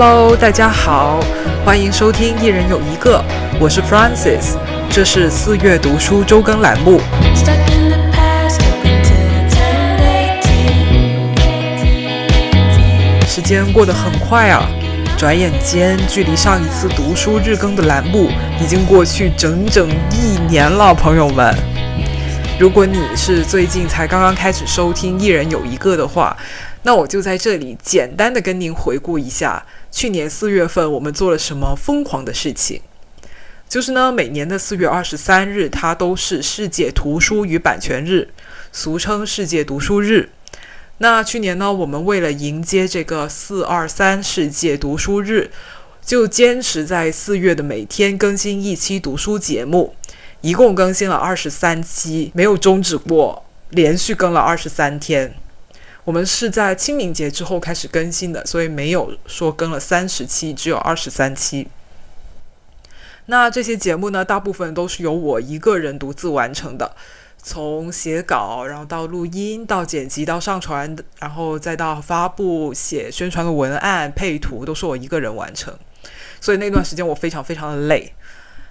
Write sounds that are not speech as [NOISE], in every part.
Hello，大家好，欢迎收听《一人有一个》，我是 Francis，这是四月读书周更栏目。时间过得很快啊，转眼间距离上一次读书日更的栏目已经过去整整一年了，朋友们。如果你是最近才刚刚开始收听《一人有一个》的话，那我就在这里简单的跟您回顾一下去年四月份我们做了什么疯狂的事情。就是呢，每年的四月二十三日，它都是世界图书与版权日，俗称世界读书日。那去年呢，我们为了迎接这个四二三世界读书日，就坚持在四月的每天更新一期读书节目。一共更新了二十三期，没有终止过，连续更了二十三天。我们是在清明节之后开始更新的，所以没有说更了三十期，只有二十三期。那这些节目呢，大部分都是由我一个人独自完成的，从写稿，然后到录音，到剪辑，到上传，然后再到发布、写宣传的文案、配图，都是我一个人完成。所以那段时间我非常非常的累。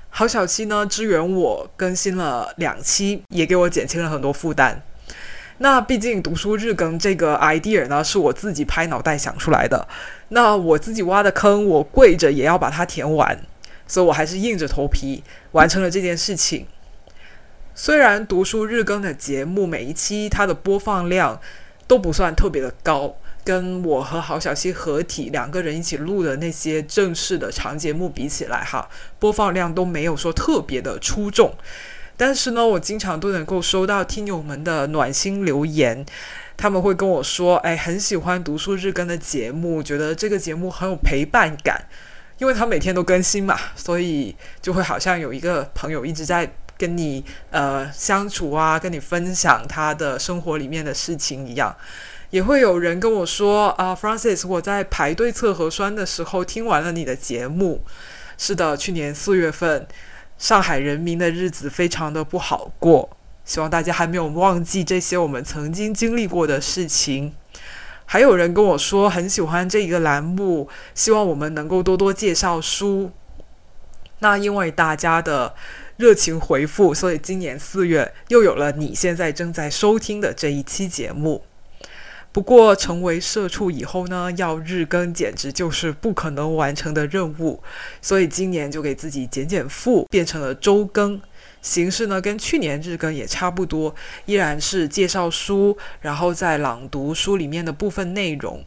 好小七呢，支援我更新了两期，也给我减轻了很多负担。那毕竟读书日更这个 idea 呢，是我自己拍脑袋想出来的，那我自己挖的坑，我跪着也要把它填完，所以我还是硬着头皮完成了这件事情。虽然读书日更的节目每一期它的播放量都不算特别的高。跟我和郝小溪合体两个人一起录的那些正式的长节目比起来，哈，播放量都没有说特别的出众。但是呢，我经常都能够收到听友们的暖心留言，他们会跟我说，哎，很喜欢读书日更的节目，觉得这个节目很有陪伴感，因为他每天都更新嘛，所以就会好像有一个朋友一直在跟你呃相处啊，跟你分享他的生活里面的事情一样。也会有人跟我说啊，Francis，我在排队测核酸的时候听完了你的节目。是的，去年四月份，上海人民的日子非常的不好过。希望大家还没有忘记这些我们曾经经历过的事情。还有人跟我说很喜欢这一个栏目，希望我们能够多多介绍书。那因为大家的热情回复，所以今年四月又有了你现在正在收听的这一期节目。不过，成为社畜以后呢，要日更简直就是不可能完成的任务，所以今年就给自己减减负，变成了周更。形式呢，跟去年日更也差不多，依然是介绍书，然后再朗读书里面的部分内容。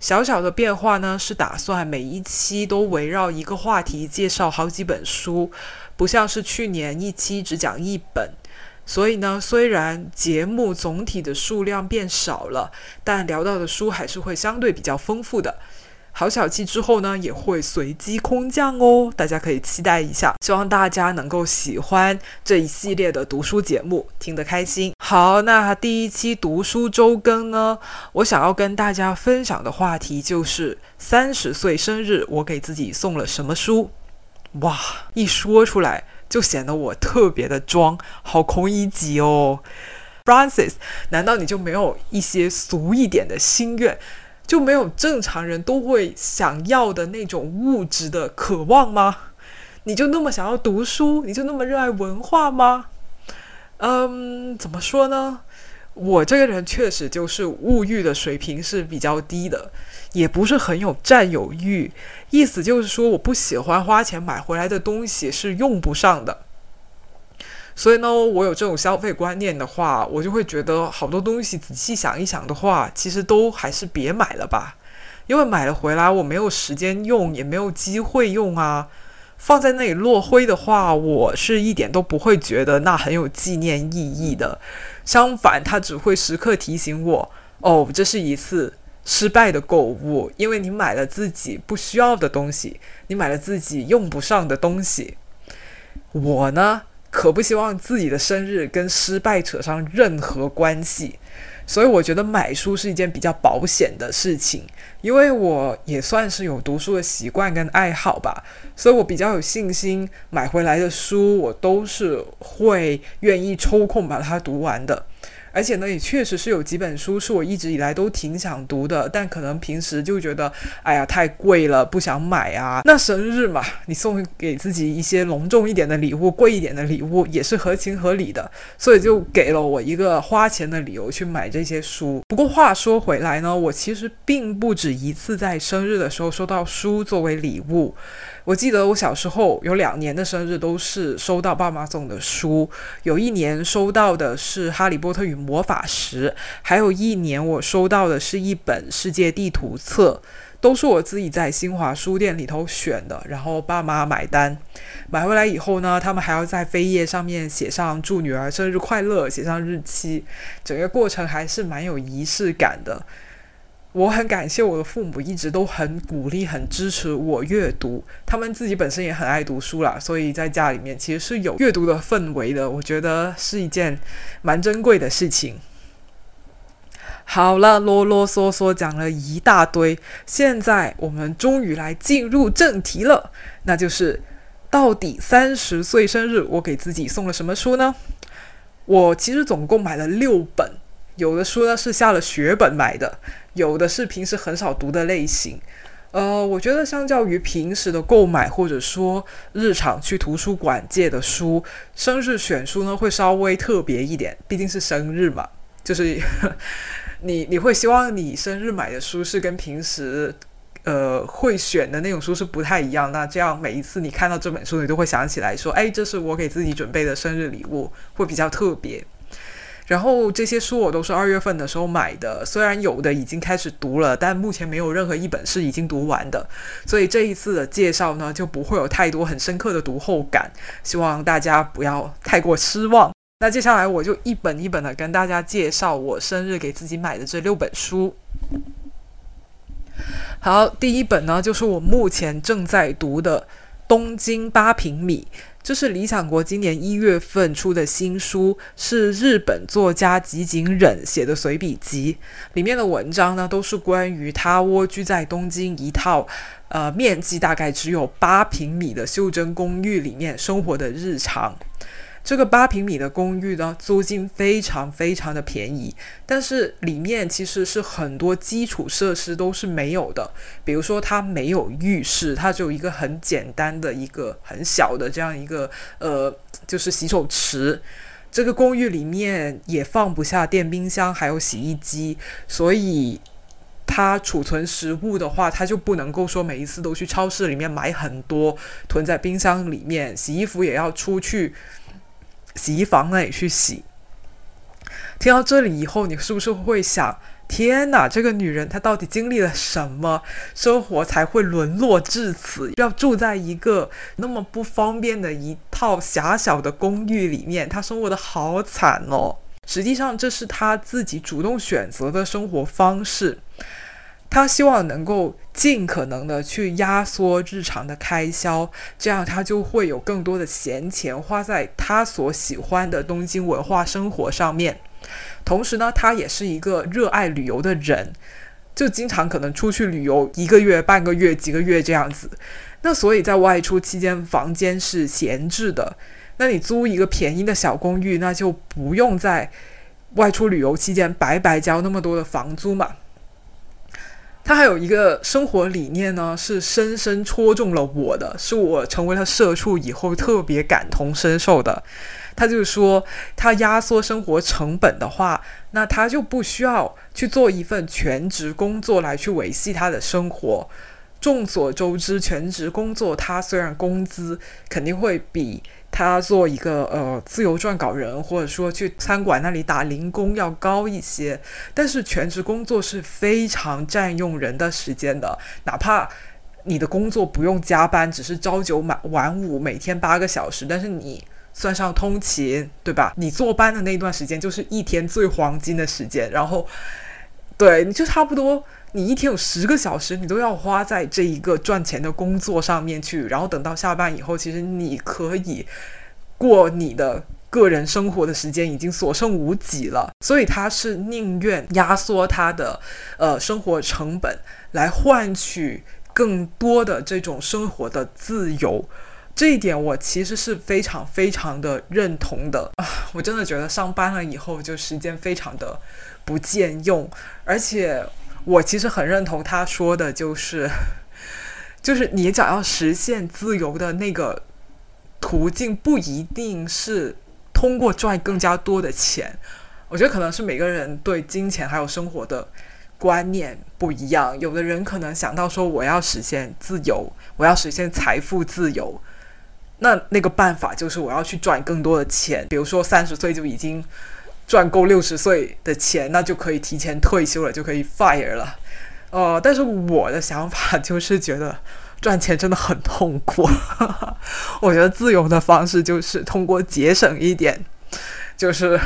小小的变化呢，是打算每一期都围绕一个话题介绍好几本书，不像是去年一期只讲一本。所以呢，虽然节目总体的数量变少了，但聊到的书还是会相对比较丰富的。好小气之后呢，也会随机空降哦，大家可以期待一下。希望大家能够喜欢这一系列的读书节目，听得开心。好，那第一期读书周更呢，我想要跟大家分享的话题就是三十岁生日，我给自己送了什么书？哇，一说出来。就显得我特别的装，好空一级哦，Francis，难道你就没有一些俗一点的心愿，就没有正常人都会想要的那种物质的渴望吗？你就那么想要读书，你就那么热爱文化吗？嗯，怎么说呢？我这个人确实就是物欲的水平是比较低的。也不是很有占有欲，意思就是说我不喜欢花钱买回来的东西是用不上的。所以呢，我有这种消费观念的话，我就会觉得好多东西仔细想一想的话，其实都还是别买了吧，因为买了回来我没有时间用，也没有机会用啊。放在那里落灰的话，我是一点都不会觉得那很有纪念意义的。相反，它只会时刻提醒我，哦，这是一次。失败的购物，因为你买了自己不需要的东西，你买了自己用不上的东西。我呢，可不希望自己的生日跟失败扯上任何关系，所以我觉得买书是一件比较保险的事情，因为我也算是有读书的习惯跟爱好吧，所以我比较有信心买回来的书，我都是会愿意抽空把它读完的。而且呢，也确实是有几本书是我一直以来都挺想读的，但可能平时就觉得，哎呀，太贵了，不想买啊。那生日嘛，你送给自己一些隆重一点的礼物，贵一点的礼物也是合情合理的，所以就给了我一个花钱的理由去买这些书。不过话说回来呢，我其实并不止一次在生日的时候收到书作为礼物。我记得我小时候有两年的生日都是收到爸妈送的书，有一年收到的是《哈利波特与魔法石》，还有一年我收到的是一本世界地图册，都是我自己在新华书店里头选的，然后爸妈买单，买回来以后呢，他们还要在扉页上面写上祝女儿生日快乐，写上日期，整个过程还是蛮有仪式感的。我很感谢我的父母，一直都很鼓励、很支持我阅读。他们自己本身也很爱读书啦，所以在家里面其实是有阅读的氛围的。我觉得是一件蛮珍贵的事情。好了，啰啰嗦嗦讲了一大堆，现在我们终于来进入正题了，那就是到底三十岁生日我给自己送了什么书呢？我其实总共买了六本，有的书呢是下了血本买的。有的是平时很少读的类型，呃，我觉得相较于平时的购买或者说日常去图书馆借的书，生日选书呢会稍微特别一点，毕竟是生日嘛，就是 [LAUGHS] 你你会希望你生日买的书是跟平时呃会选的那种书是不太一样，那这样每一次你看到这本书，你都会想起来说，哎，这是我给自己准备的生日礼物，会比较特别。然后这些书我都是二月份的时候买的，虽然有的已经开始读了，但目前没有任何一本是已经读完的，所以这一次的介绍呢就不会有太多很深刻的读后感，希望大家不要太过失望。[LAUGHS] 那接下来我就一本一本的跟大家介绍我生日给自己买的这六本书。好，第一本呢就是我目前正在读的《东京八平米》。这是理想国今年一月份出的新书，是日本作家吉井忍写的随笔集。里面的文章呢，都是关于他蜗居在东京一套，呃，面积大概只有八平米的袖珍公寓里面生活的日常。这个八平米的公寓呢，租金非常非常的便宜，但是里面其实是很多基础设施都是没有的，比如说它没有浴室，它只有一个很简单的一个很小的这样一个呃，就是洗手池。这个公寓里面也放不下电冰箱，还有洗衣机，所以它储存食物的话，它就不能够说每一次都去超市里面买很多囤在冰箱里面，洗衣服也要出去。洗衣房那里去洗。听到这里以后，你是不是会想：天哪，这个女人她到底经历了什么生活才会沦落至此？要住在一个那么不方便的一套狭小的公寓里面，她生活的好惨哦。实际上，这是她自己主动选择的生活方式。他希望能够尽可能的去压缩日常的开销，这样他就会有更多的闲钱花在他所喜欢的东京文化生活上面。同时呢，他也是一个热爱旅游的人，就经常可能出去旅游一个月、半个月、几个月这样子。那所以在外出期间，房间是闲置的。那你租一个便宜的小公寓，那就不用在外出旅游期间白白交那么多的房租嘛。他还有一个生活理念呢，是深深戳中了我的，是我成为了社畜以后特别感同身受的。他就说，他压缩生活成本的话，那他就不需要去做一份全职工作来去维系他的生活。众所周知，全职工作他虽然工资肯定会比。他做一个呃自由撰稿人，或者说去餐馆那里打零工要高一些，但是全职工作是非常占用人的时间的，哪怕你的工作不用加班，只是朝九晚晚五，每天八个小时，但是你算上通勤，对吧？你坐班的那段时间就是一天最黄金的时间，然后对你就差不多。你一天有十个小时，你都要花在这一个赚钱的工作上面去，然后等到下班以后，其实你可以过你的个人生活的时间已经所剩无几了。所以他是宁愿压缩他的呃生活成本，来换取更多的这种生活的自由。这一点我其实是非常非常的认同的啊！我真的觉得上班了以后就时间非常的不见用，而且我其实很认同他说的，就是 [LAUGHS] 就是你想要实现自由的那个途径，不一定是通过赚更加多的钱。我觉得可能是每个人对金钱还有生活的观念不一样，有的人可能想到说我要实现自由，我要实现财富自由。那那个办法就是我要去赚更多的钱，比如说三十岁就已经赚够六十岁的钱，那就可以提前退休了，就可以 fire 了。呃，但是我的想法就是觉得赚钱真的很痛苦。[LAUGHS] 我觉得自由的方式就是通过节省一点，就是。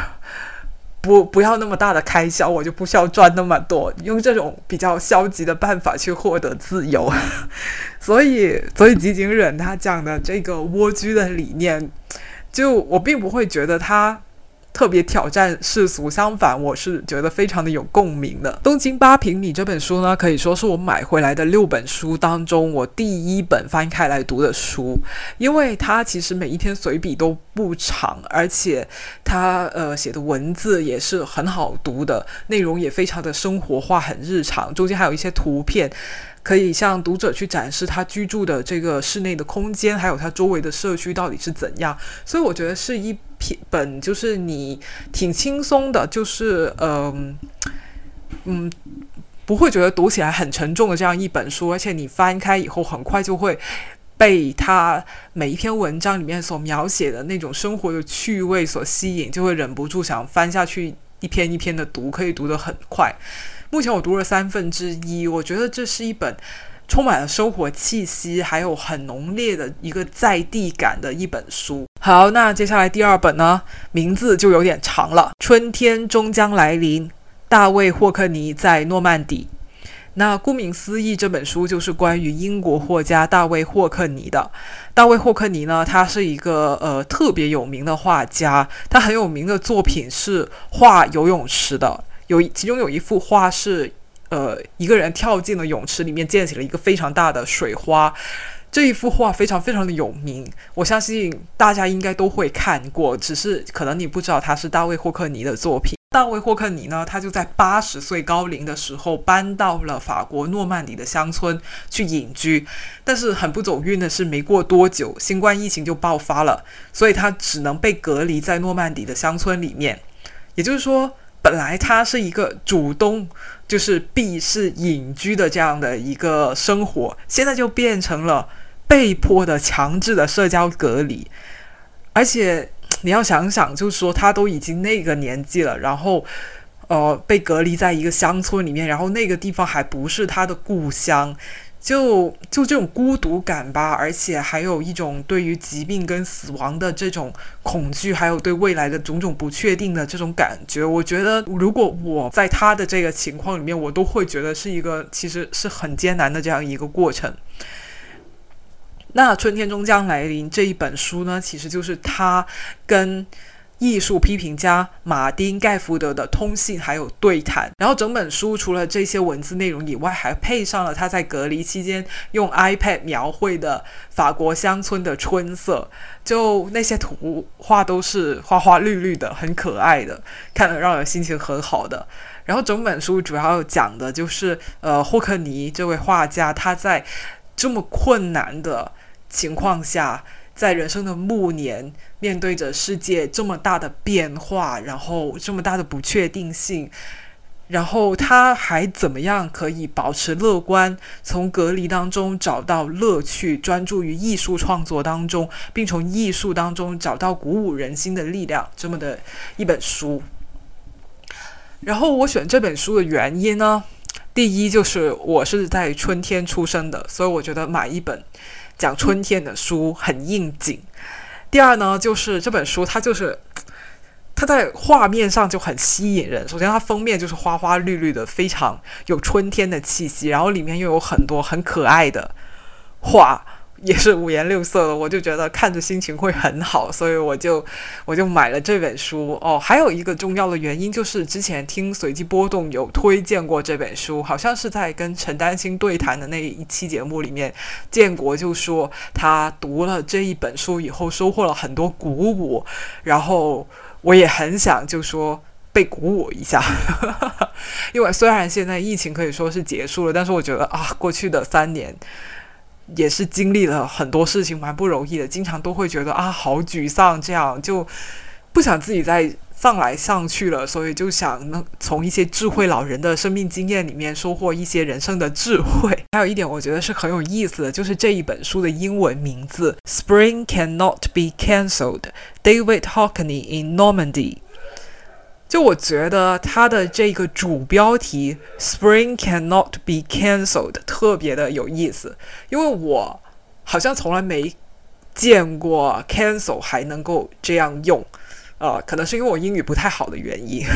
不，不要那么大的开销，我就不需要赚那么多，用这种比较消极的办法去获得自由。[LAUGHS] 所以，所以吉井忍他讲的这个蜗居的理念，就我并不会觉得他。特别挑战世俗，相反，我是觉得非常的有共鸣的。《东京八平米》这本书呢，可以说是我买回来的六本书当中我第一本翻开来读的书，因为它其实每一篇随笔都不长，而且它呃写的文字也是很好读的，内容也非常的生活化，很日常，中间还有一些图片。可以向读者去展示他居住的这个室内的空间，还有他周围的社区到底是怎样。所以我觉得是一本，就是你挺轻松的，就是嗯嗯，不会觉得读起来很沉重的这样一本书。而且你翻开以后，很快就会被他每一篇文章里面所描写的那种生活的趣味所吸引，就会忍不住想翻下去一篇一篇的读，可以读得很快。目前我读了三分之一，我觉得这是一本充满了生活气息，还有很浓烈的一个在地感的一本书。好，那接下来第二本呢，名字就有点长了，《春天终将来临》，大卫霍克尼在诺曼底。那顾名思义，这本书就是关于英国画家大卫霍克尼的。大卫霍克尼呢，他是一个呃特别有名的画家，他很有名的作品是画游泳池的。有其中有一幅画是，呃，一个人跳进了泳池里面，溅起了一个非常大的水花。这一幅画非常非常的有名，我相信大家应该都会看过，只是可能你不知道他是大卫霍克尼的作品。大卫霍克尼呢，他就在八十岁高龄的时候搬到了法国诺曼底的乡村去隐居，但是很不走运的是，没过多久，新冠疫情就爆发了，所以他只能被隔离在诺曼底的乡村里面。也就是说。本来他是一个主动就是避世隐居的这样的一个生活，现在就变成了被迫的强制的社交隔离。而且你要想想，就是说他都已经那个年纪了，然后呃被隔离在一个乡村里面，然后那个地方还不是他的故乡。就就这种孤独感吧，而且还有一种对于疾病跟死亡的这种恐惧，还有对未来的种种不确定的这种感觉。我觉得，如果我在他的这个情况里面，我都会觉得是一个其实是很艰难的这样一个过程。那《春天终将来临》这一本书呢，其实就是他跟。艺术批评家马丁·盖福德的通信还有对谈，然后整本书除了这些文字内容以外，还配上了他在隔离期间用 iPad 描绘的法国乡村的春色，就那些图画都是花花绿绿的，很可爱的，看了让人心情很好的。然后整本书主要讲的就是，呃，霍克尼这位画家他在这么困难的情况下。在人生的暮年，面对着世界这么大的变化，然后这么大的不确定性，然后他还怎么样可以保持乐观，从隔离当中找到乐趣，专注于艺术创作当中，并从艺术当中找到鼓舞人心的力量，这么的一本书。然后我选这本书的原因呢，第一就是我是在春天出生的，所以我觉得买一本。讲春天的书很应景。第二呢，就是这本书它就是它在画面上就很吸引人。首先，它封面就是花花绿绿的，非常有春天的气息，然后里面又有很多很可爱的画。也是五颜六色的，我就觉得看着心情会很好，所以我就我就买了这本书哦。还有一个重要的原因就是之前听随机波动有推荐过这本书，好像是在跟陈丹青对谈的那一期节目里面，建国就说他读了这一本书以后收获了很多鼓舞，然后我也很想就说被鼓舞一下，[LAUGHS] 因为虽然现在疫情可以说是结束了，但是我觉得啊，过去的三年也是经历了很多事情，蛮不容易的，经常都会觉得啊，好沮丧，这样就不想自己再。上来上去了，所以就想能从一些智慧老人的生命经验里面收获一些人生的智慧。还有一点，我觉得是很有意思的，就是这一本书的英文名字《Spring Cannot Be Cancelled》，David Hockney in Normandy。就我觉得它的这个主标题《Spring Cannot Be Cancelled》特别的有意思，因为我好像从来没见过 cancel 还能够这样用。呃，可能是因为我英语不太好的原因，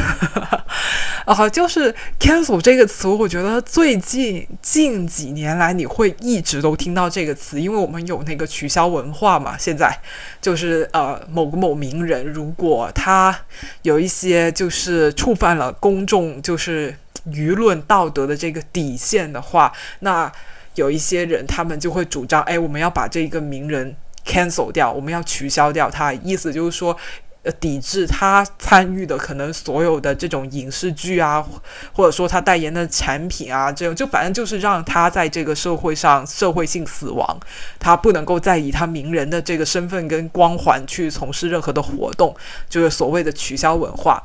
啊，[LAUGHS] 就是 cancel 这个词，我觉得最近近几年来你会一直都听到这个词，因为我们有那个取消文化嘛。现在就是呃，某个某名人，如果他有一些就是触犯了公众就是舆论道德的这个底线的话，那有一些人他们就会主张，哎，我们要把这个名人 cancel 掉，我们要取消掉他，意思就是说。呃，抵制他参与的可能所有的这种影视剧啊，或者说他代言的产品啊，这种就反正就是让他在这个社会上社会性死亡，他不能够再以他名人的这个身份跟光环去从事任何的活动，就是所谓的取消文化。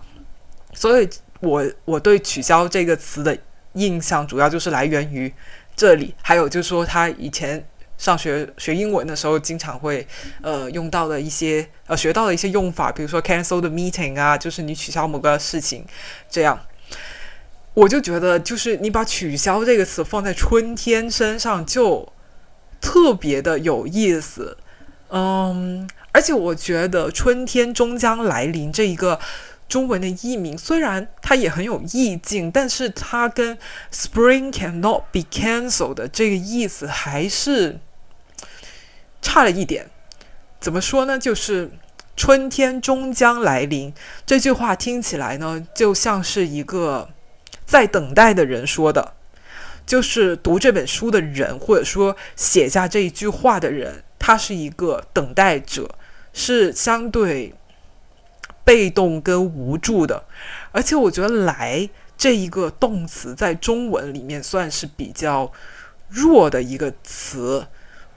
所以，我我对取消这个词的印象主要就是来源于这里，还有就是说他以前。上学学英文的时候，经常会呃用到的一些呃学到的一些用法，比如说 cancel the meeting 啊，就是你取消某个事情，这样，我就觉得就是你把取消这个词放在春天身上，就特别的有意思，嗯，而且我觉得春天终将来临这一个。中文的译名虽然它也很有意境，但是它跟 “Spring cannot be cancelled” 的这个意思还是差了一点。怎么说呢？就是春天终将来临这句话听起来呢，就像是一个在等待的人说的，就是读这本书的人，或者说写下这一句话的人，他是一个等待者，是相对。被动跟无助的，而且我觉得“来”这一个动词在中文里面算是比较弱的一个词，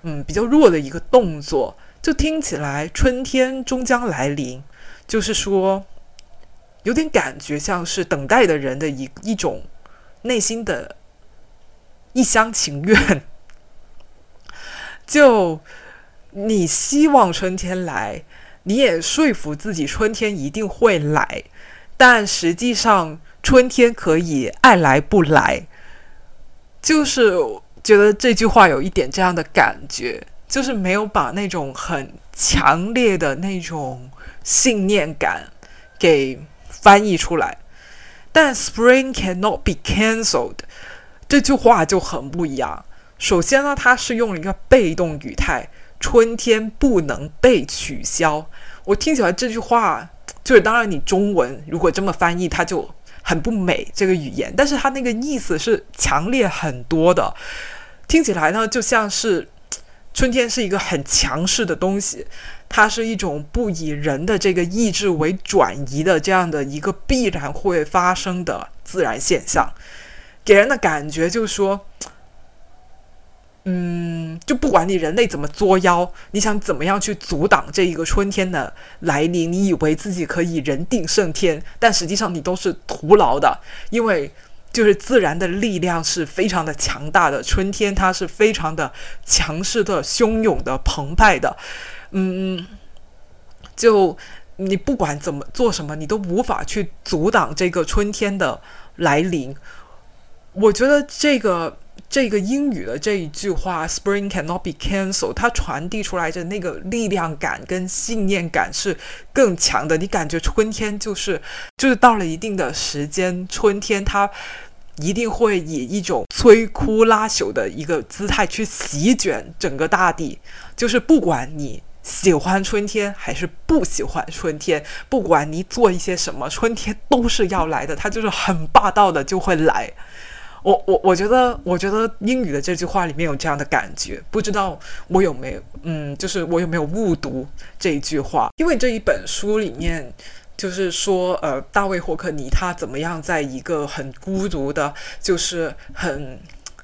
嗯，比较弱的一个动作，就听起来春天终将来临，就是说有点感觉像是等待的人的一一种内心的一厢情愿，就你希望春天来。你也说服自己春天一定会来，但实际上春天可以爱来不来。就是觉得这句话有一点这样的感觉，就是没有把那种很强烈的那种信念感给翻译出来。但 “Spring cannot be cancelled” 这句话就很不一样。首先呢，它是用了一个被动语态。春天不能被取消，我听起来这句话就是，当然你中文如果这么翻译，它就很不美这个语言，但是它那个意思是强烈很多的，听起来呢就像是春天是一个很强势的东西，它是一种不以人的这个意志为转移的这样的一个必然会发生的自然现象，给人的感觉就是说。嗯，就不管你人类怎么作妖，你想怎么样去阻挡这一个春天的来临？你以为自己可以人定胜天，但实际上你都是徒劳的，因为就是自然的力量是非常的强大的，春天它是非常的强势的、汹涌的、澎湃的。嗯，就你不管怎么做什么，你都无法去阻挡这个春天的来临。我觉得这个。这个英语的这一句话，“Spring cannot be cancelled”，它传递出来的那个力量感跟信念感是更强的。你感觉春天就是就是到了一定的时间，春天它一定会以一种摧枯拉朽的一个姿态去席卷整个大地。就是不管你喜欢春天还是不喜欢春天，不管你做一些什么，春天都是要来的。它就是很霸道的就会来。我我我觉得，我觉得英语的这句话里面有这样的感觉，不知道我有没有，嗯，就是我有没有误读这一句话？因为这一本书里面就是说，呃，大卫霍克尼他怎么样在一个很孤独的，就是很。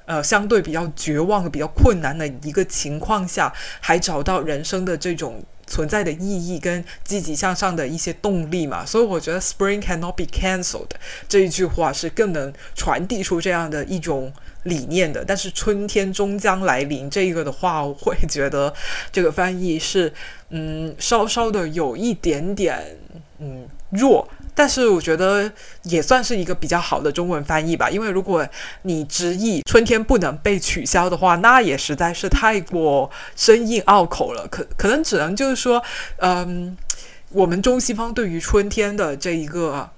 呃，相对比较绝望、比较困难的一个情况下，还找到人生的这种存在的意义跟积极向上的一些动力嘛？所以我觉得 “Spring cannot be cancelled” 这一句话是更能传递出这样的一种理念的。但是“春天终将来临”这个的话，我会觉得这个翻译是嗯，稍稍的有一点点嗯弱。但是我觉得也算是一个比较好的中文翻译吧，因为如果你直译“春天不能被取消”的话，那也实在是太过生硬拗口了。可可能只能就是说，嗯，我们中西方对于春天的这一个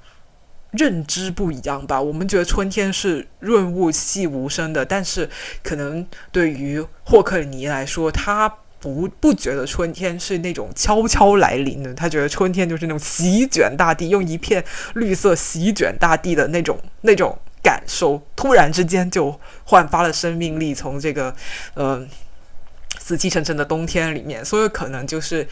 认知不一样吧。我们觉得春天是润物细无声的，但是可能对于霍克尼来说，他。不不觉得春天是那种悄悄来临的，他觉得春天就是那种席卷大地，用一片绿色席卷大地的那种那种感受，突然之间就焕发了生命力，从这个呃死气沉沉的冬天里面，所以可能就是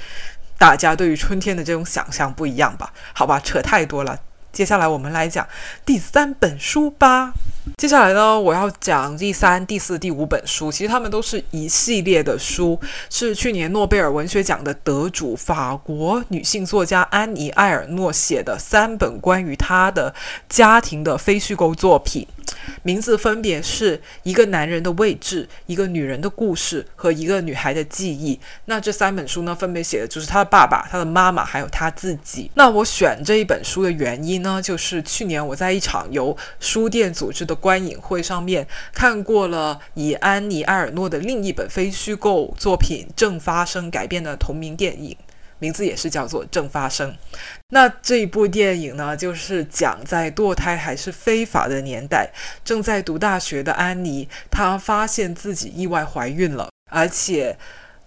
大家对于春天的这种想象不一样吧？好吧，扯太多了。接下来我们来讲第三本书吧。接下来呢，我要讲第三、第四、第五本书。其实他们都是一系列的书，是去年诺贝尔文学奖的得主法国女性作家安妮·埃尔诺写的三本关于她的家庭的非虚构作品。名字分别是一个男人的位置、一个女人的故事和一个女孩的记忆。那这三本书呢，分别写的就是他的爸爸、他的妈妈，还有他自己。那我选这一本书的原因呢，就是去年我在一场由书店组织的观影会上面看过了以安妮·埃尔诺的另一本非虚构作品《正发生》改编的同名电影。名字也是叫做正发生。那这一部电影呢，就是讲在堕胎还是非法的年代，正在读大学的安妮，她发现自己意外怀孕了，而且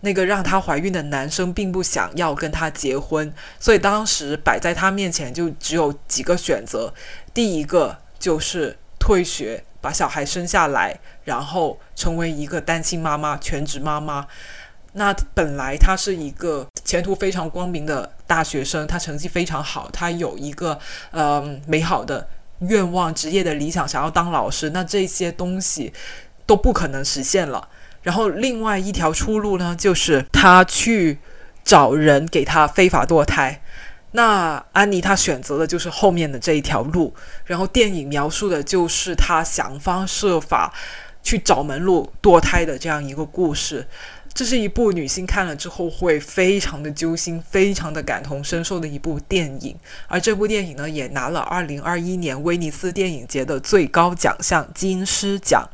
那个让她怀孕的男生并不想要跟她结婚，所以当时摆在她面前就只有几个选择，第一个就是退学，把小孩生下来，然后成为一个单亲妈妈、全职妈妈。那本来他是一个前途非常光明的大学生，他成绩非常好，他有一个呃美好的愿望、职业的理想，想要当老师。那这些东西都不可能实现了。然后另外一条出路呢，就是他去找人给他非法堕胎。那安妮她选择的就是后面的这一条路。然后电影描述的就是她想方设法去找门路堕胎的这样一个故事。这是一部女性看了之后会非常的揪心、非常的感同身受的一部电影，而这部电影呢，也拿了二零二一年威尼斯电影节的最高奖项金狮奖。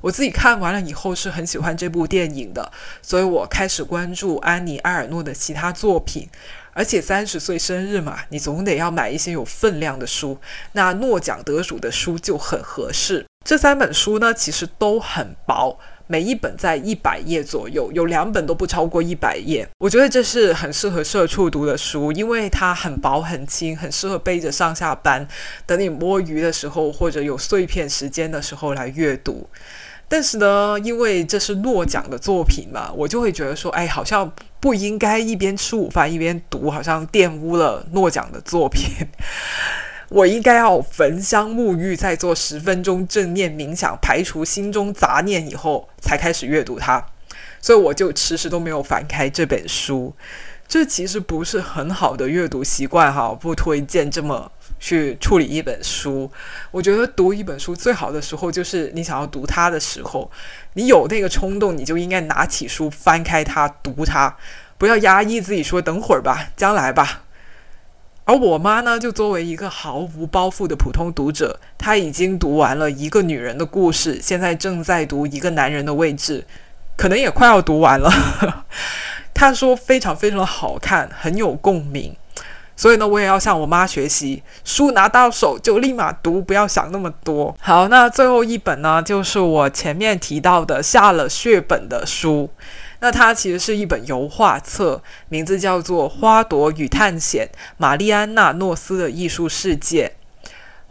我自己看完了以后是很喜欢这部电影的，所以我开始关注安妮·埃尔诺的其他作品。而且三十岁生日嘛，你总得要买一些有分量的书，那诺奖得主的书就很合适。这三本书呢，其实都很薄。每一本在一百页左右，有两本都不超过一百页。我觉得这是很适合社畜读的书，因为它很薄很轻，很适合背着上下班，等你摸鱼的时候或者有碎片时间的时候来阅读。但是呢，因为这是诺奖的作品嘛，我就会觉得说，哎，好像不应该一边吃午饭一边读，好像玷污了诺奖的作品。[LAUGHS] 我应该要焚香沐浴，再做十分钟正念冥想，排除心中杂念以后，才开始阅读它。所以我就迟迟都没有翻开这本书。这其实不是很好的阅读习惯哈，不推荐这么去处理一本书。我觉得读一本书最好的时候，就是你想要读它的时候，你有那个冲动，你就应该拿起书翻开它读它，不要压抑自己说等会儿吧，将来吧。而我妈呢，就作为一个毫无包袱的普通读者，她已经读完了一个女人的故事，现在正在读一个男人的位置，可能也快要读完了。[LAUGHS] 她说非常非常的好看，很有共鸣。所以呢，我也要向我妈学习，书拿到手就立马读，不要想那么多。好，那最后一本呢，就是我前面提到的下了血本的书。那它其实是一本油画册，名字叫做《花朵与探险：玛丽安娜·诺斯的艺术世界》。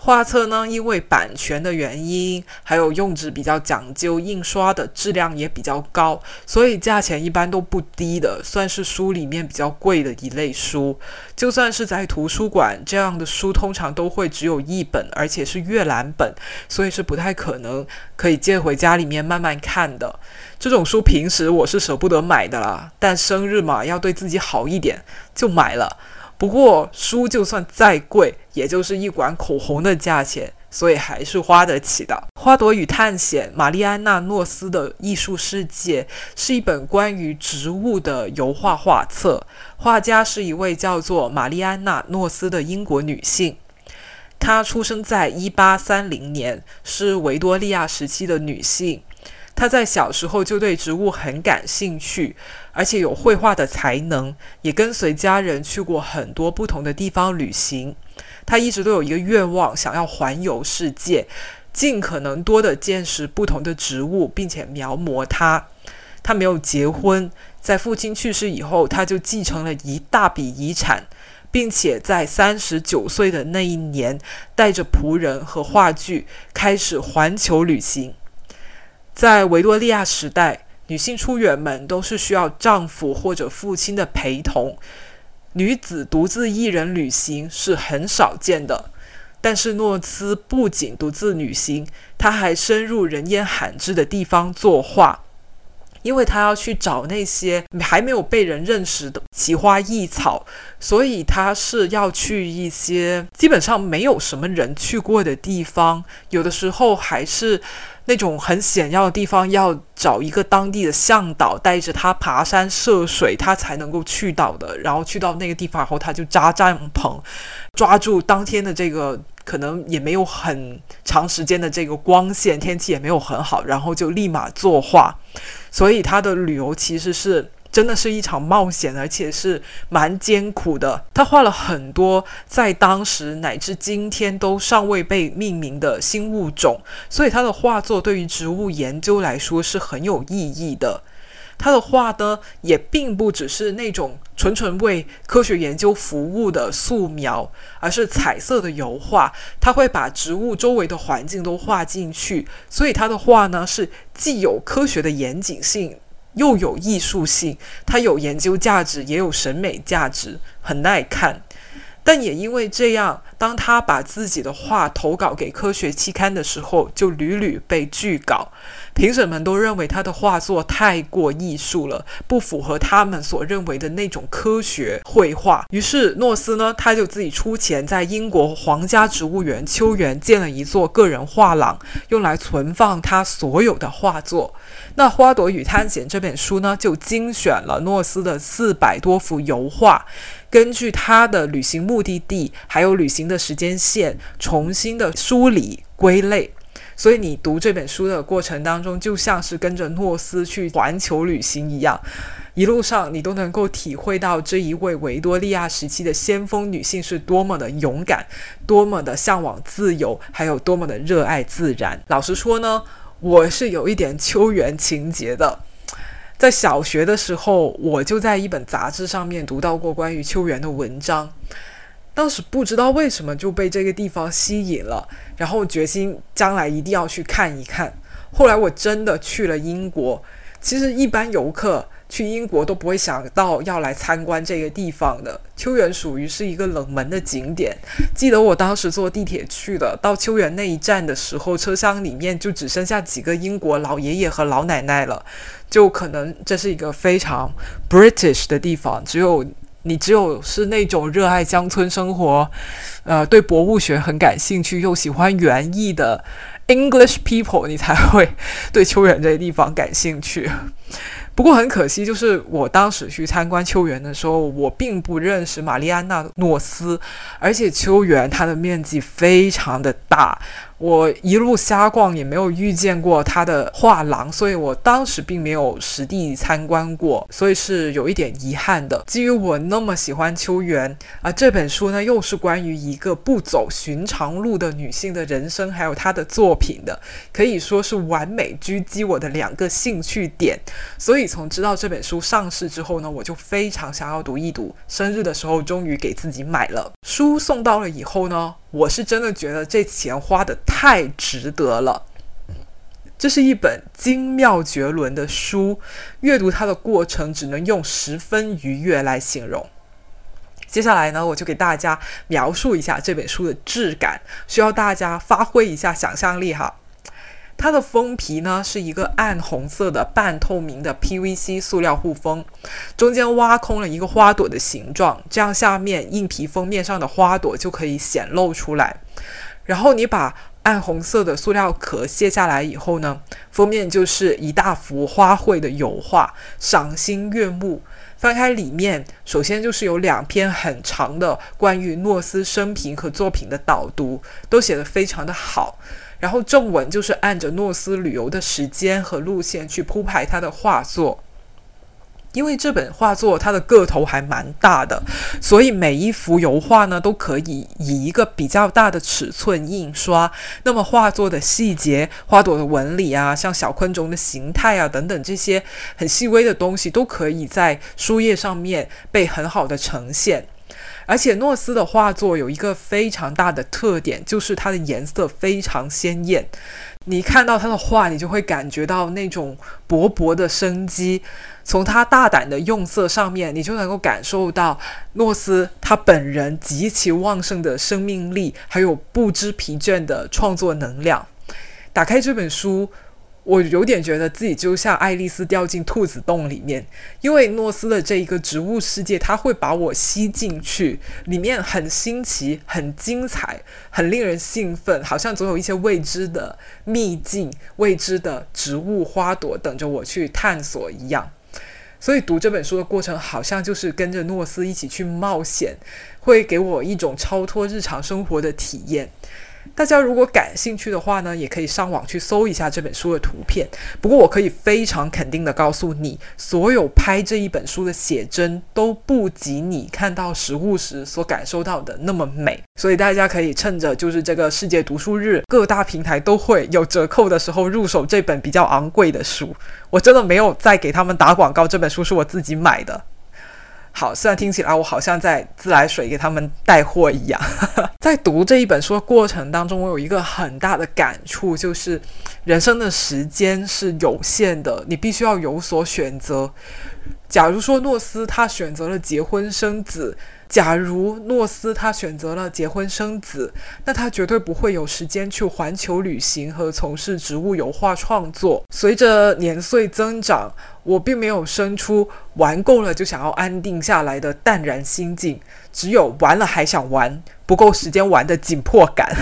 画册呢，因为版权的原因，还有用纸比较讲究，印刷的质量也比较高，所以价钱一般都不低的，算是书里面比较贵的一类书。就算是在图书馆，这样的书通常都会只有一本，而且是阅览本，所以是不太可能可以借回家里面慢慢看的。这种书平时我是舍不得买的啦，但生日嘛，要对自己好一点，就买了。不过书就算再贵，也就是一管口红的价钱，所以还是花得起的。《花朵与探险：玛丽安娜·诺斯的艺术世界》是一本关于植物的油画画册，画家是一位叫做玛丽安娜·诺斯的英国女性。她出生在一八三零年，是维多利亚时期的女性。他在小时候就对植物很感兴趣。而且有绘画的才能，也跟随家人去过很多不同的地方旅行。他一直都有一个愿望，想要环游世界，尽可能多的见识不同的植物，并且描摹它。他没有结婚，在父亲去世以后，他就继承了一大笔遗产，并且在三十九岁的那一年，带着仆人和话剧开始环球旅行。在维多利亚时代。女性出远门都是需要丈夫或者父亲的陪同，女子独自一人旅行是很少见的。但是诺兹不仅独自旅行，他还深入人烟罕至的地方作画，因为他要去找那些还没有被人认识的奇花异草，所以他是要去一些基本上没有什么人去过的地方，有的时候还是。那种很险要的地方，要找一个当地的向导带着他爬山涉水，他才能够去到的。然后去到那个地方后，他就扎帐篷，抓住当天的这个可能也没有很长时间的这个光线，天气也没有很好，然后就立马作画。所以他的旅游其实是。真的是一场冒险，而且是蛮艰苦的。他画了很多在当时乃至今天都尚未被命名的新物种，所以他的画作对于植物研究来说是很有意义的。他的画呢，也并不只是那种纯纯为科学研究服务的素描，而是彩色的油画。他会把植物周围的环境都画进去，所以他的画呢，是既有科学的严谨性。又有艺术性，它有研究价值，也有审美价值，很耐看。但也因为这样，当他把自己的画投稿给科学期刊的时候，就屡屡被拒稿。评审们都认为他的画作太过艺术了，不符合他们所认为的那种科学绘画。于是诺斯呢，他就自己出钱，在英国皇家植物园秋园建了一座个人画廊，用来存放他所有的画作。那《花朵与探险》这本书呢，就精选了诺斯的四百多幅油画，根据他的旅行目的地还有旅行的时间线，重新的梳理归类。所以你读这本书的过程当中，就像是跟着诺斯去环球旅行一样，一路上你都能够体会到这一位维多利亚时期的先锋女性是多么的勇敢，多么的向往自由，还有多么的热爱自然。老实说呢，我是有一点秋园情节的。在小学的时候，我就在一本杂志上面读到过关于秋园的文章。当时不知道为什么就被这个地方吸引了，然后决心将来一定要去看一看。后来我真的去了英国。其实一般游客去英国都不会想到要来参观这个地方的。秋园属于是一个冷门的景点。记得我当时坐地铁去的，到秋园那一站的时候，车厢里面就只剩下几个英国老爷爷和老奶奶了。就可能这是一个非常 British 的地方，只有。你只有是那种热爱乡村生活，呃，对博物学很感兴趣，又喜欢园艺的 English people，你才会对秋园这个地方感兴趣。不过很可惜，就是我当时去参观秋园的时候，我并不认识玛丽安娜·诺斯，而且秋园它的面积非常的大。我一路瞎逛，也没有遇见过他的画廊，所以我当时并没有实地参观过，所以是有一点遗憾的。基于我那么喜欢秋园啊，这本书呢又是关于一个不走寻常路的女性的人生，还有她的作品的，可以说是完美狙击我的两个兴趣点。所以从知道这本书上市之后呢，我就非常想要读一读。生日的时候终于给自己买了书，送到了以后呢，我是真的觉得这钱花的太值得了。这是一本精妙绝伦的书，阅读它的过程只能用十分愉悦来形容。接下来呢，我就给大家描述一下这本书的质感，需要大家发挥一下想象力哈。它的封皮呢是一个暗红色的半透明的 PVC 塑料护封，中间挖空了一个花朵的形状，这样下面硬皮封面上的花朵就可以显露出来。然后你把暗红色的塑料壳卸下来以后呢，封面就是一大幅花卉的油画，赏心悦目。翻开里面，首先就是有两篇很长的关于诺斯生平和作品的导读，都写得非常的好。然后正文就是按着诺斯旅游的时间和路线去铺排他的画作。因为这本画作它的个头还蛮大的，所以每一幅油画呢都可以以一个比较大的尺寸印刷。那么画作的细节、花朵的纹理啊，像小昆虫的形态啊等等这些很细微的东西，都可以在书页上面被很好的呈现。而且诺斯的画作有一个非常大的特点，就是它的颜色非常鲜艳。你看到他的画，你就会感觉到那种勃勃的生机。从他大胆的用色上面，你就能够感受到诺斯他本人极其旺盛的生命力，还有不知疲倦的创作能量。打开这本书。我有点觉得自己就像爱丽丝掉进兔子洞里面，因为诺斯的这一个植物世界，它会把我吸进去，里面很新奇、很精彩、很令人兴奋，好像总有一些未知的秘境、未知的植物花朵等着我去探索一样。所以读这本书的过程，好像就是跟着诺斯一起去冒险，会给我一种超脱日常生活的体验。大家如果感兴趣的话呢，也可以上网去搜一下这本书的图片。不过我可以非常肯定的告诉你，所有拍这一本书的写真都不及你看到实物时所感受到的那么美。所以大家可以趁着就是这个世界读书日，各大平台都会有折扣的时候入手这本比较昂贵的书。我真的没有在给他们打广告，这本书是我自己买的。好，虽然听起来我好像在自来水给他们带货一样。[LAUGHS] 在读这一本书的过程当中，我有一个很大的感触，就是人生的时间是有限的，你必须要有所选择。假如说诺斯他选择了结婚生子。假如诺斯他选择了结婚生子，那他绝对不会有时间去环球旅行和从事植物油画创作。随着年岁增长，我并没有生出玩够了就想要安定下来的淡然心境，只有玩了还想玩，不够时间玩的紧迫感。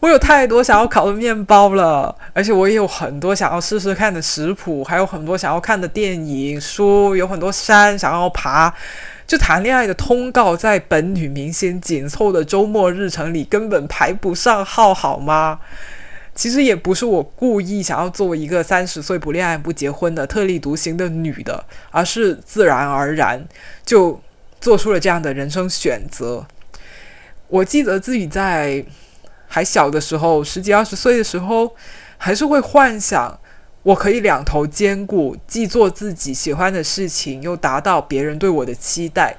我有太多想要烤的面包了，而且我也有很多想要试试看的食谱，还有很多想要看的电影书，有很多山想要爬。就谈恋爱的通告，在本女明星紧凑的周末日程里根本排不上号，好吗？其实也不是我故意想要作为一个三十岁不恋爱不结婚的特立独行的女的，而是自然而然就做出了这样的人生选择。我记得自己在还小的时候，十几二十岁的时候，还是会幻想。我可以两头兼顾，既做自己喜欢的事情，又达到别人对我的期待。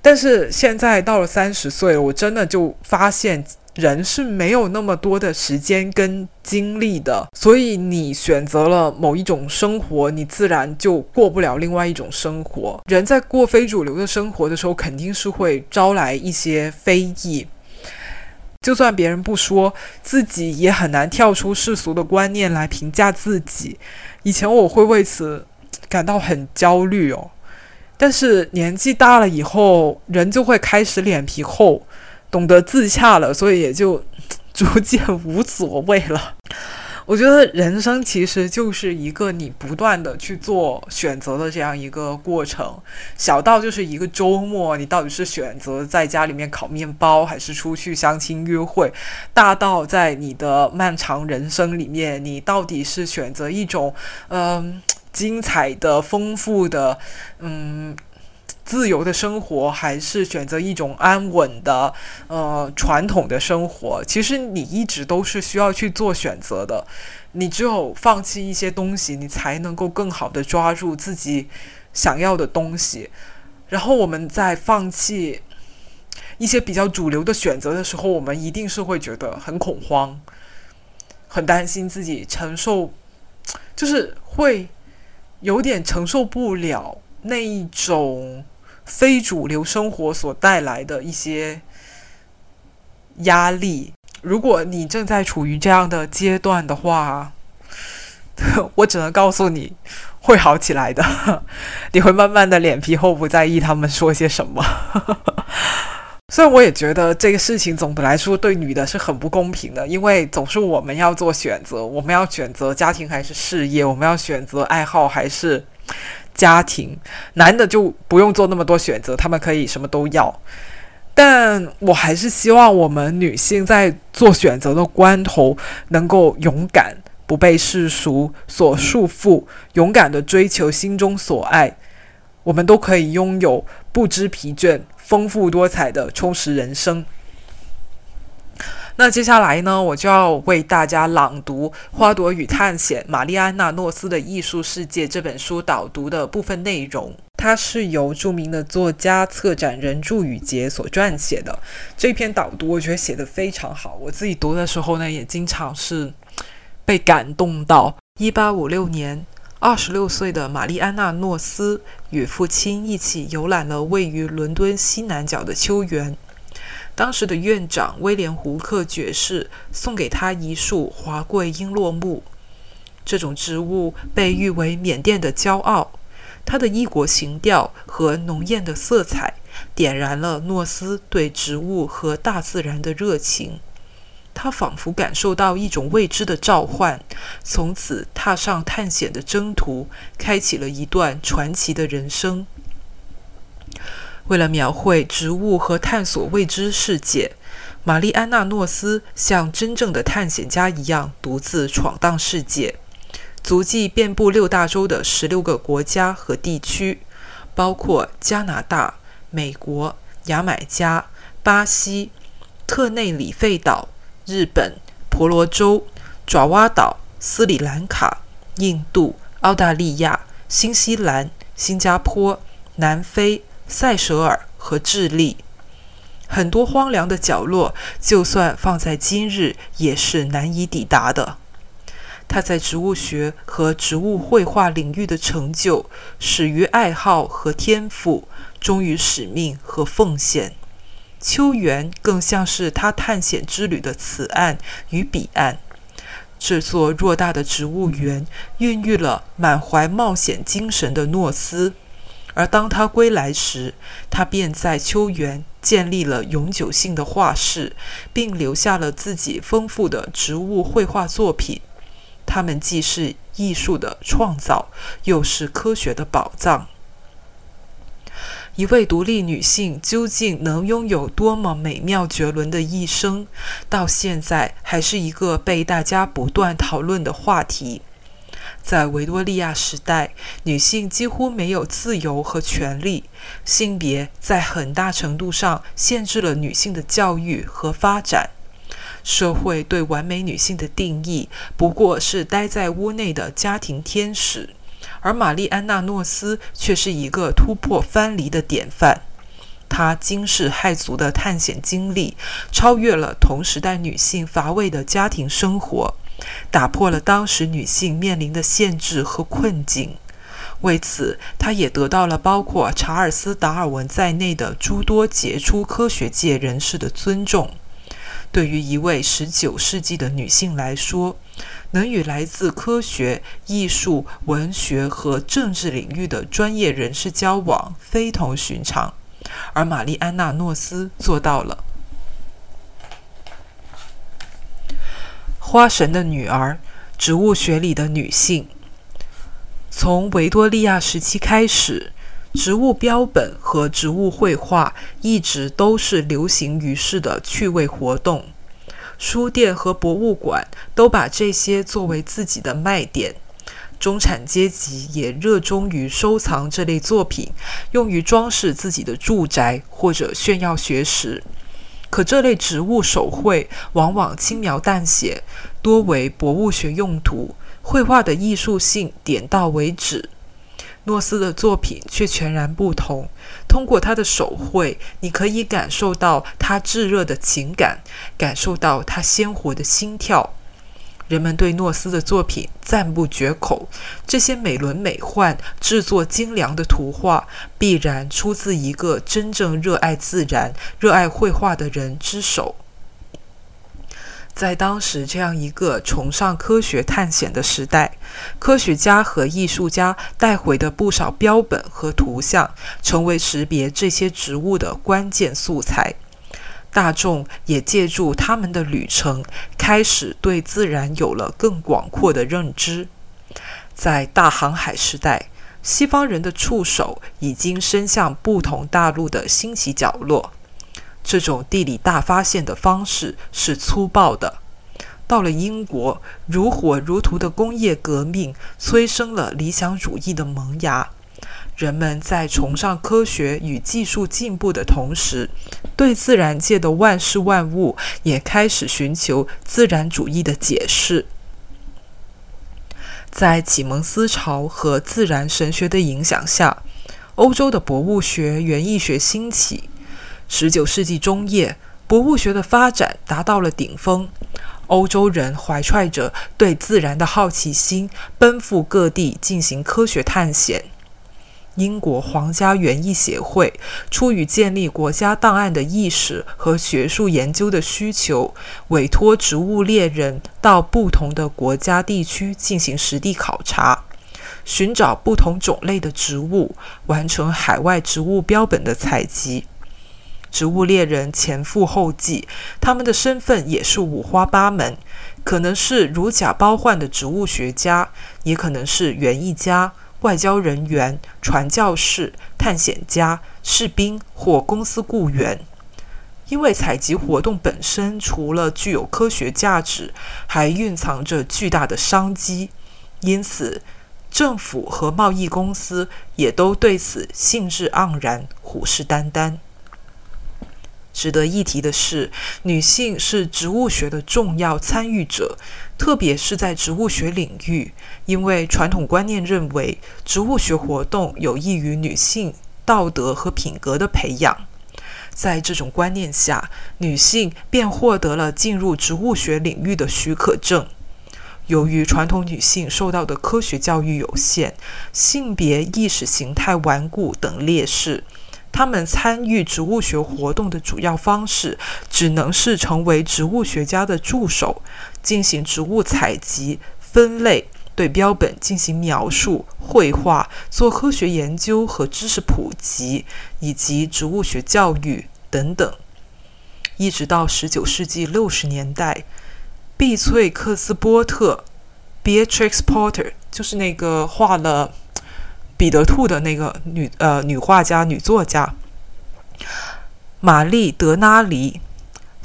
但是现在到了三十岁，我真的就发现人是没有那么多的时间跟精力的。所以你选择了某一种生活，你自然就过不了另外一种生活。人在过非主流的生活的时候，肯定是会招来一些非议。就算别人不说，自己也很难跳出世俗的观念来评价自己。以前我会为此感到很焦虑哦，但是年纪大了以后，人就会开始脸皮厚，懂得自洽了，所以也就逐渐无所谓了。我觉得人生其实就是一个你不断的去做选择的这样一个过程，小到就是一个周末，你到底是选择在家里面烤面包，还是出去相亲约会；大到在你的漫长人生里面，你到底是选择一种嗯精彩的、丰富的、嗯自由的生活，还是选择一种安稳的呃传统的生活？其实你一直都是需要去做选择的。你只有放弃一些东西，你才能够更好的抓住自己想要的东西。然后我们在放弃一些比较主流的选择的时候，我们一定是会觉得很恐慌，很担心自己承受，就是会有点承受不了那一种非主流生活所带来的一些压力。如果你正在处于这样的阶段的话，[LAUGHS] 我只能告诉你。会好起来的，[LAUGHS] 你会慢慢的脸皮厚，不在意他们说些什么。[LAUGHS] 虽然我也觉得这个事情总的来说对女的是很不公平的，因为总是我们要做选择，我们要选择家庭还是事业，我们要选择爱好还是家庭。男的就不用做那么多选择，他们可以什么都要。但我还是希望我们女性在做选择的关头能够勇敢。不被世俗所束缚，勇敢的追求心中所爱，我们都可以拥有不知疲倦、丰富多彩的充实人生。那接下来呢，我就要为大家朗读《花朵与探险：玛丽安娜·诺斯的艺术世界》这本书导读的部分内容。它是由著名的作家、策展人祝宇杰所撰写的。这篇导读我觉得写得非常好，我自己读的时候呢，也经常是。被感动到。一八五六年，二十六岁的玛丽安娜·诺斯与父亲一起游览了位于伦敦西南角的秋园。当时的院长威廉·胡克爵士送给他一束华贵璎珞木，这种植物被誉为缅甸的骄傲。它的异国情调和浓艳的色彩点燃了诺斯对植物和大自然的热情。他仿佛感受到一种未知的召唤，从此踏上探险的征途，开启了一段传奇的人生。为了描绘植物和探索未知世界，玛丽安娜·诺斯像真正的探险家一样独自闯荡世界，足迹遍布六大洲的十六个国家和地区，包括加拿大、美国、牙买加、巴西、特内里费岛。日本、婆罗洲、爪哇岛、斯里兰卡、印度、澳大利亚、新西兰、新加坡、南非、塞舌尔和智利，很多荒凉的角落，就算放在今日也是难以抵达的。他在植物学和植物绘画领域的成就，始于爱好和天赋，终于使命和奉献。秋园更像是他探险之旅的此岸与彼岸。这座偌大的植物园孕育了满怀冒险精神的诺斯，而当他归来时，他便在秋园建立了永久性的画室，并留下了自己丰富的植物绘画作品。它们既是艺术的创造，又是科学的宝藏。一位独立女性究竟能拥有多么美妙绝伦的一生，到现在还是一个被大家不断讨论的话题。在维多利亚时代，女性几乎没有自由和权利，性别在很大程度上限制了女性的教育和发展。社会对完美女性的定义，不过是待在屋内的家庭天使。而玛丽安娜·诺斯却是一个突破藩篱的典范。她惊世骇俗的探险经历，超越了同时代女性乏味的家庭生活，打破了当时女性面临的限制和困境。为此，她也得到了包括查尔斯·达尔文在内的诸多杰出科学界人士的尊重。对于一位19世纪的女性来说，能与来自科学、艺术、文学和政治领域的专业人士交往非同寻常，而玛丽安娜·诺斯做到了。花神的女儿，植物学里的女性。从维多利亚时期开始，植物标本和植物绘画一直都是流行于世的趣味活动。书店和博物馆都把这些作为自己的卖点。中产阶级也热衷于收藏这类作品，用于装饰自己的住宅或者炫耀学识。可这类植物手绘往往轻描淡写，多为博物学用途，绘画的艺术性点到为止。诺斯的作品却全然不同。通过他的手绘，你可以感受到他炙热的情感，感受到他鲜活的心跳。人们对诺斯的作品赞不绝口。这些美轮美奂、制作精良的图画，必然出自一个真正热爱自然、热爱绘画的人之手。在当时这样一个崇尚科学探险的时代，科学家和艺术家带回的不少标本和图像，成为识别这些植物的关键素材。大众也借助他们的旅程，开始对自然有了更广阔的认知。在大航海时代，西方人的触手已经伸向不同大陆的新奇角落。这种地理大发现的方式是粗暴的。到了英国，如火如荼的工业革命催生了理想主义的萌芽。人们在崇尚科学与技术进步的同时，对自然界的万事万物也开始寻求自然主义的解释。在启蒙思潮和自然神学的影响下，欧洲的博物学、园艺学兴起。十九世纪中叶，博物学的发展达到了顶峰。欧洲人怀揣着对自然的好奇心，奔赴各地进行科学探险。英国皇家园艺协会出于建立国家档案的意识和学术研究的需求，委托植物猎人到不同的国家地区进行实地考察，寻找不同种类的植物，完成海外植物标本的采集。植物猎人前赴后继，他们的身份也是五花八门，可能是如假包换的植物学家，也可能是园艺家、外交人员、传教士、探险家、士兵或公司雇员。因为采集活动本身除了具有科学价值，还蕴藏着巨大的商机，因此政府和贸易公司也都对此兴致盎然、虎视眈眈。值得一提的是，女性是植物学的重要参与者，特别是在植物学领域，因为传统观念认为植物学活动有益于女性道德和品格的培养。在这种观念下，女性便获得了进入植物学领域的许可证。由于传统女性受到的科学教育有限，性别意识形态顽固等劣势。她们参与植物学活动的主要方式，只能是成为植物学家的助手，进行植物采集、分类、对标本进行描述、绘画、做科学研究和知识普及，以及植物学教育等等。一直到十九世纪六十年代，碧翠克斯波特 （Beatrix Potter） 就是那个画了。彼得兔的那个女呃女画家、女作家玛丽·德拉里、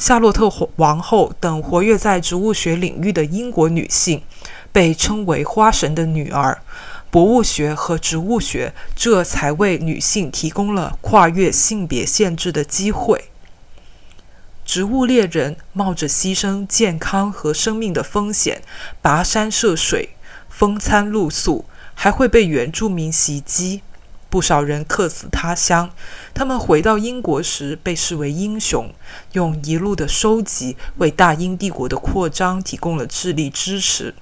夏洛特王后等活跃在植物学领域的英国女性，被称为“花神的女儿”。博物学和植物学这才为女性提供了跨越性别限制的机会。植物猎人冒着牺牲健康和生命的风险，跋山涉水，风餐露宿。还会被原住民袭击，不少人客死他乡。他们回到英国时被视为英雄，用一路的收集为大英帝国的扩张提供了智力支持。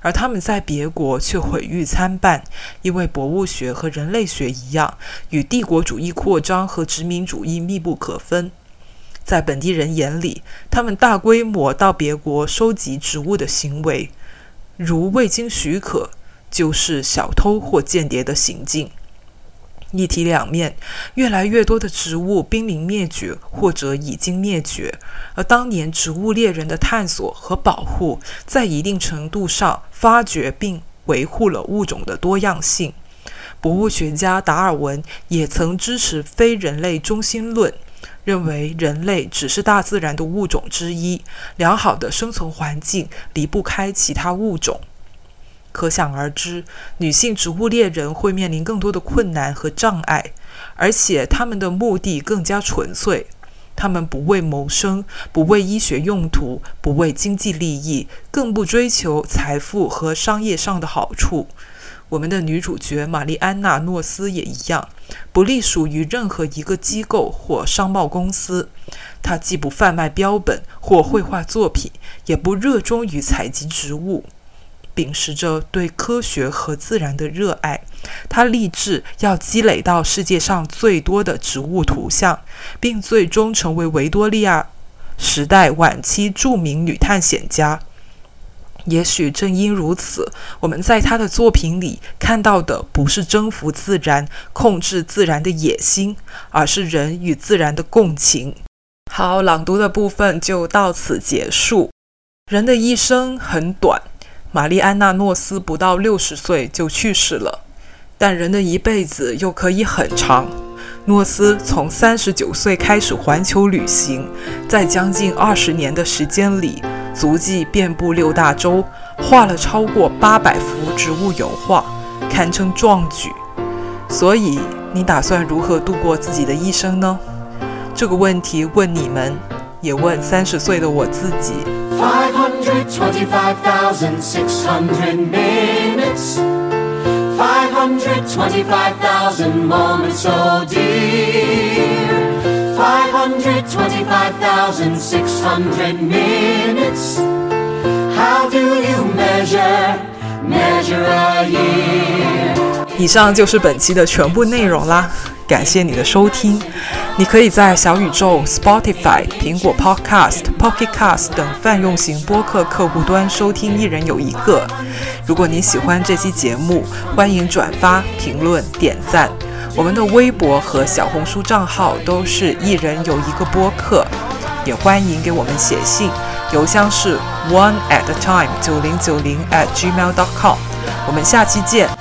而他们在别国却毁誉参半，因为博物学和人类学一样，与帝国主义扩张和殖民主义密不可分。在本地人眼里，他们大规模到别国收集植物的行为，如未经许可。就是小偷或间谍的行径。一体两面，越来越多的植物濒临灭绝或者已经灭绝，而当年植物猎人的探索和保护，在一定程度上发掘并维护了物种的多样性。博物学家达尔文也曾支持非人类中心论，认为人类只是大自然的物种之一，良好的生存环境离不开其他物种。可想而知，女性植物猎人会面临更多的困难和障碍，而且他们的目的更加纯粹。他们不为谋生，不为医学用途，不为经济利益，更不追求财富和商业上的好处。我们的女主角玛丽安娜·诺斯也一样，不隶属于任何一个机构或商贸公司。她既不贩卖标本或绘画作品，也不热衷于采集植物。秉持着对科学和自然的热爱，他立志要积累到世界上最多的植物图像，并最终成为维多利亚时代晚期著名女探险家。也许正因如此，我们在他的作品里看到的不是征服自然、控制自然的野心，而是人与自然的共情。好，朗读的部分就到此结束。人的一生很短。玛丽安娜·诺斯不到六十岁就去世了，但人的一辈子又可以很长。诺斯从三十九岁开始环球旅行，在将近二十年的时间里，足迹遍布六大洲，画了超过八百幅植物油画，堪称壮举。所以，你打算如何度过自己的一生呢？这个问题问你们，也问三十岁的我自己。525,600 minutes. 525,000 moments oh dear. 525,600 minutes. How do you measure measure a year 以上就是本期的全部内容啦感谢你的收听。你可以在小宇宙、Spotify、苹果 Podcast、Pocket Cast 等泛用型播客客户端收听《一人有一个》。如果你喜欢这期节目，欢迎转发、评论、点赞。我们的微博和小红书账号都是一人有一个播客，也欢迎给我们写信，邮箱是 one at a time 九零九零 at gmail dot com。我们下期见。